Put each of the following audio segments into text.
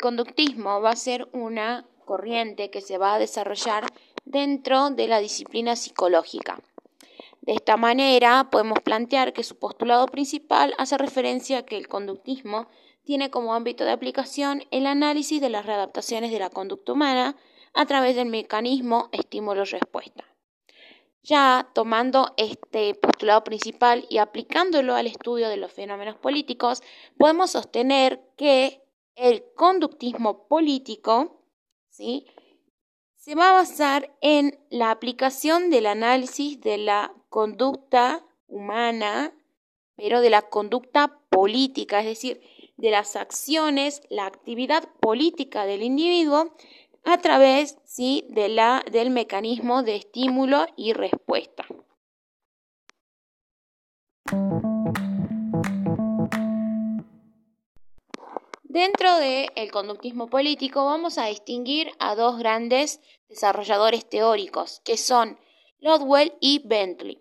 conductismo va a ser una corriente que se va a desarrollar dentro de la disciplina psicológica. De esta manera, podemos plantear que su postulado principal hace referencia a que el conductismo tiene como ámbito de aplicación el análisis de las readaptaciones de la conducta humana a través del mecanismo estímulo-respuesta. Ya tomando este postulado principal y aplicándolo al estudio de los fenómenos políticos, podemos sostener que el conductismo político ¿sí? se va a basar en la aplicación del análisis de la conducta humana, pero de la conducta política, es decir, de las acciones, la actividad política del individuo a través ¿sí? de la, del mecanismo de estímulo y respuesta. Dentro del conductismo político vamos a distinguir a dos grandes desarrolladores teóricos, que son Lodwell y Bentley.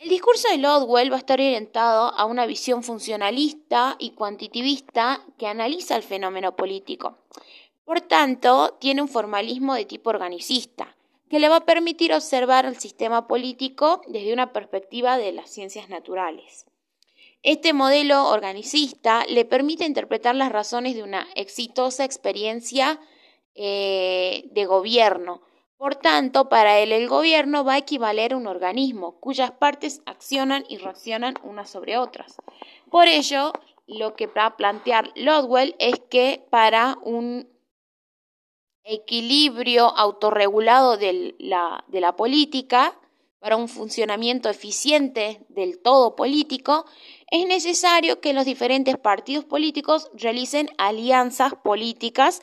El discurso de Lodwell va a estar orientado a una visión funcionalista y cuantitivista que analiza el fenómeno político. Por tanto, tiene un formalismo de tipo organicista, que le va a permitir observar el sistema político desde una perspectiva de las ciencias naturales. Este modelo organicista le permite interpretar las razones de una exitosa experiencia eh, de gobierno. Por tanto, para él el gobierno va a equivaler a un organismo cuyas partes accionan y reaccionan unas sobre otras. Por ello, lo que va a plantear Lodwell es que para un equilibrio autorregulado de la, de la política, para un funcionamiento eficiente del todo político, es necesario que los diferentes partidos políticos realicen alianzas políticas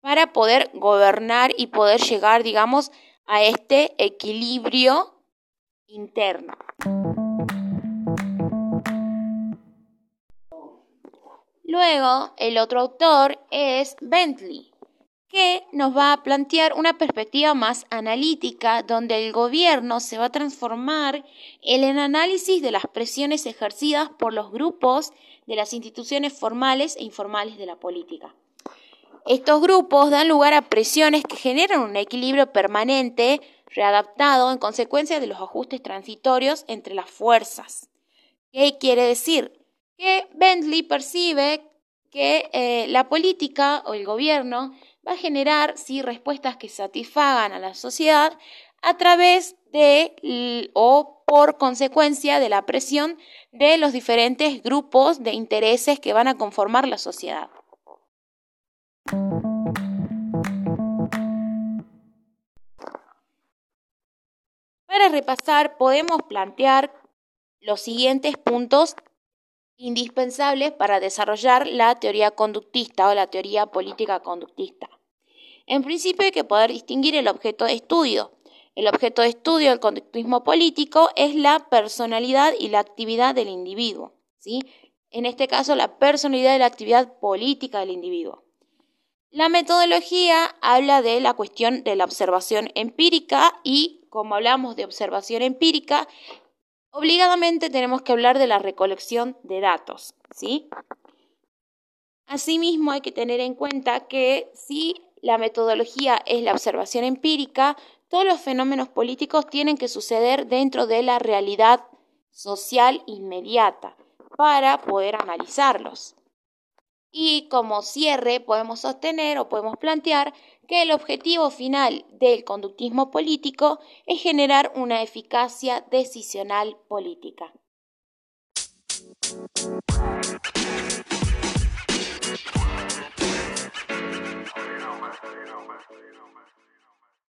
para poder gobernar y poder llegar, digamos, a este equilibrio interno. Luego, el otro autor es Bentley que nos va a plantear una perspectiva más analítica, donde el gobierno se va a transformar en el análisis de las presiones ejercidas por los grupos de las instituciones formales e informales de la política. Estos grupos dan lugar a presiones que generan un equilibrio permanente, readaptado en consecuencia de los ajustes transitorios entre las fuerzas. ¿Qué quiere decir? Que Bentley percibe que eh, la política o el gobierno va a generar sí, respuestas que satisfagan a la sociedad a través de o por consecuencia de la presión de los diferentes grupos de intereses que van a conformar la sociedad. Para repasar, podemos plantear los siguientes puntos indispensables para desarrollar la teoría conductista o la teoría política conductista. En principio hay que poder distinguir el objeto de estudio. El objeto de estudio del conductismo político es la personalidad y la actividad del individuo. ¿sí? En este caso, la personalidad y la actividad política del individuo. La metodología habla de la cuestión de la observación empírica y, como hablamos de observación empírica, Obligadamente tenemos que hablar de la recolección de datos, ¿sí? Asimismo, hay que tener en cuenta que si la metodología es la observación empírica, todos los fenómenos políticos tienen que suceder dentro de la realidad social inmediata para poder analizarlos. Y como cierre podemos sostener o podemos plantear que el objetivo final del conductismo político es generar una eficacia decisional política.